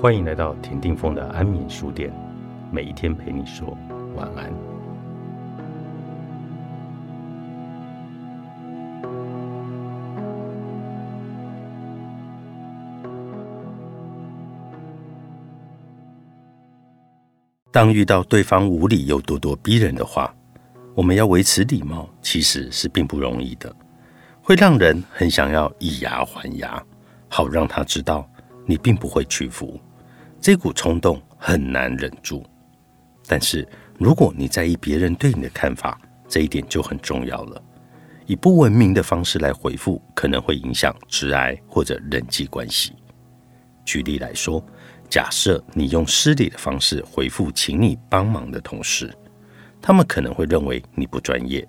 欢迎来到田定峰的安眠书店，每一天陪你说晚安。当遇到对方无理又咄咄逼人的话，我们要维持礼貌，其实是并不容易的，会让人很想要以牙还牙，好让他知道你并不会屈服。这股冲动很难忍住，但是如果你在意别人对你的看法，这一点就很重要了。以不文明的方式来回复，可能会影响直癌或者人际关系。举例来说，假设你用失礼的方式回复请你帮忙的同事，他们可能会认为你不专业，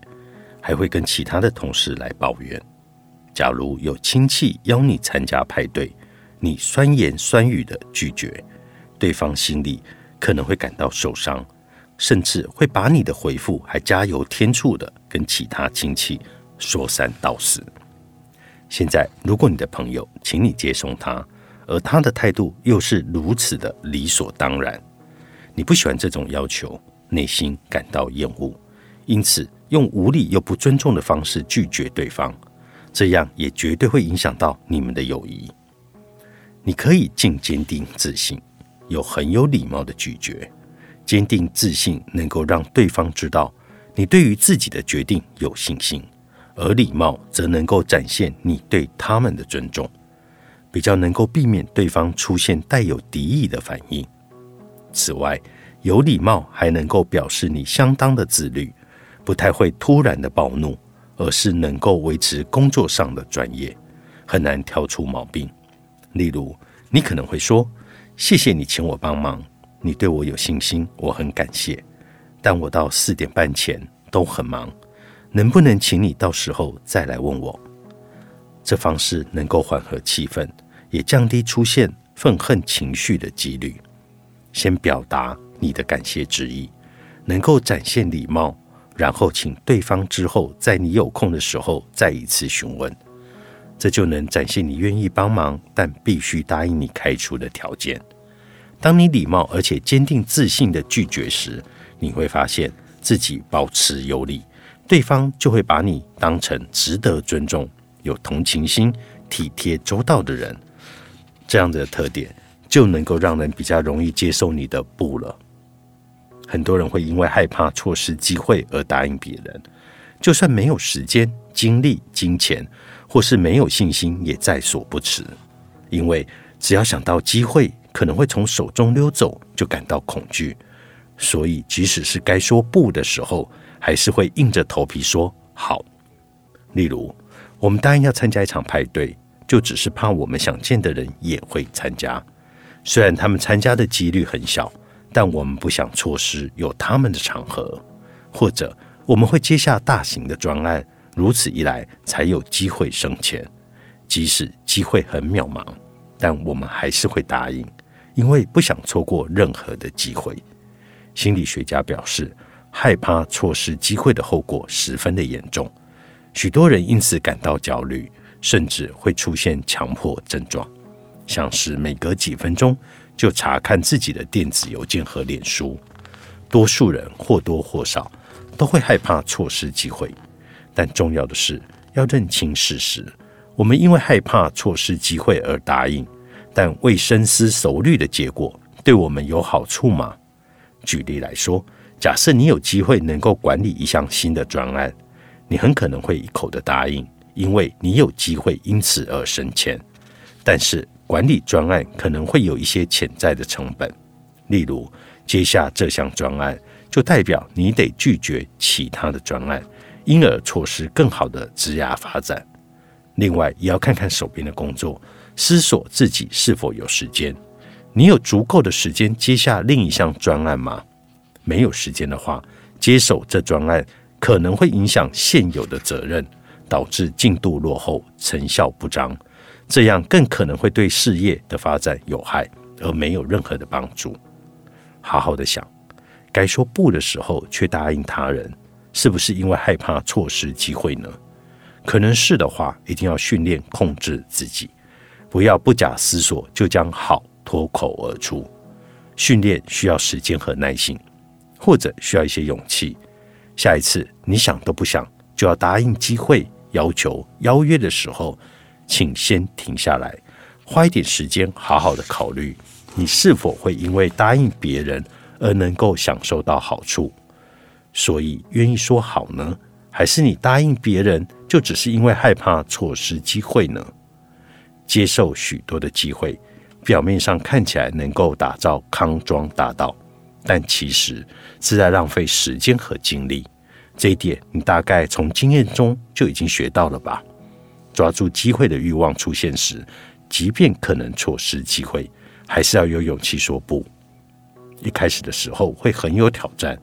还会跟其他的同事来抱怨。假如有亲戚邀你参加派对，你酸言酸语的拒绝。对方心里可能会感到受伤，甚至会把你的回复还加油添醋的跟其他亲戚说三道四。现在，如果你的朋友请你接送他，而他的态度又是如此的理所当然，你不喜欢这种要求，内心感到厌恶，因此用无理又不尊重的方式拒绝对方，这样也绝对会影响到你们的友谊。你可以尽坚定自信。有很有礼貌的拒绝，坚定自信能够让对方知道你对于自己的决定有信心，而礼貌则能够展现你对他们的尊重，比较能够避免对方出现带有敌意的反应。此外，有礼貌还能够表示你相当的自律，不太会突然的暴怒，而是能够维持工作上的专业，很难挑出毛病。例如，你可能会说。谢谢你请我帮忙，你对我有信心，我很感谢。但我到四点半前都很忙，能不能请你到时候再来问我？这方式能够缓和气氛，也降低出现愤恨情绪的几率。先表达你的感谢之意，能够展现礼貌，然后请对方之后在你有空的时候再一次询问。这就能展现你愿意帮忙，但必须答应你开出的条件。当你礼貌而且坚定自信的拒绝时，你会发现自己保持有礼，对方就会把你当成值得尊重、有同情心、体贴周到的人。这样的特点就能够让人比较容易接受你的不了。很多人会因为害怕错失机会而答应别人，就算没有时间、精力、金钱。或是没有信心也在所不辞，因为只要想到机会可能会从手中溜走，就感到恐惧，所以即使是该说不的时候，还是会硬着头皮说好。例如，我们答应要参加一场派对，就只是怕我们想见的人也会参加，虽然他们参加的几率很小，但我们不想错失有他们的场合，或者我们会接下大型的专案。如此一来，才有机会升迁。即使机会很渺茫，但我们还是会答应，因为不想错过任何的机会。心理学家表示，害怕错失机会的后果十分的严重，许多人因此感到焦虑，甚至会出现强迫症状，像是每隔几分钟就查看自己的电子邮件和脸书。多数人或多或少都会害怕错失机会。但重要的是要认清事实。我们因为害怕错失机会而答应，但未深思熟虑的结果对我们有好处吗？举例来说，假设你有机会能够管理一项新的专案，你很可能会一口的答应，因为你有机会因此而升迁。但是管理专案可能会有一些潜在的成本，例如接下这项专案，就代表你得拒绝其他的专案。因而错失更好的职涯发展。另外，也要看看手边的工作，思索自己是否有时间。你有足够的时间接下另一项专案吗？没有时间的话，接手这专案可能会影响现有的责任，导致进度落后、成效不彰。这样更可能会对事业的发展有害，而没有任何的帮助。好好的想，该说不的时候却答应他人。是不是因为害怕错失机会呢？可能是的话，一定要训练控制自己，不要不假思索就将好脱口而出。训练需要时间和耐心，或者需要一些勇气。下一次你想都不想就要答应机会、要求、邀约的时候，请先停下来，花一点时间好好的考虑，你是否会因为答应别人而能够享受到好处。所以，愿意说好呢，还是你答应别人就只是因为害怕错失机会呢？接受许多的机会。表面上看起来能够打造康庄大道，但其实是在浪费时间和精力。这一点你大概从经验中就已经学到了吧？抓住机会的欲望出现时，即便可能错失机会，还是要有勇气说不。一开始的时候会很有挑战，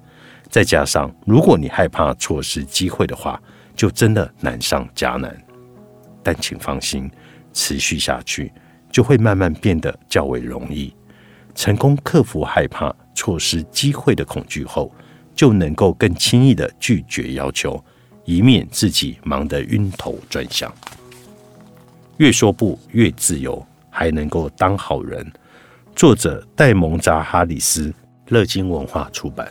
再加上如果你害怕错失机会的话，就真的难上加难。但请放心，持续下去。就会慢慢变得较为容易。成功克服害怕错失机会的恐惧后，就能够更轻易的拒绝要求，以免自己忙得晕头转向。越说不越自由，还能够当好人。作者戴蒙扎哈里斯，乐金文化出版。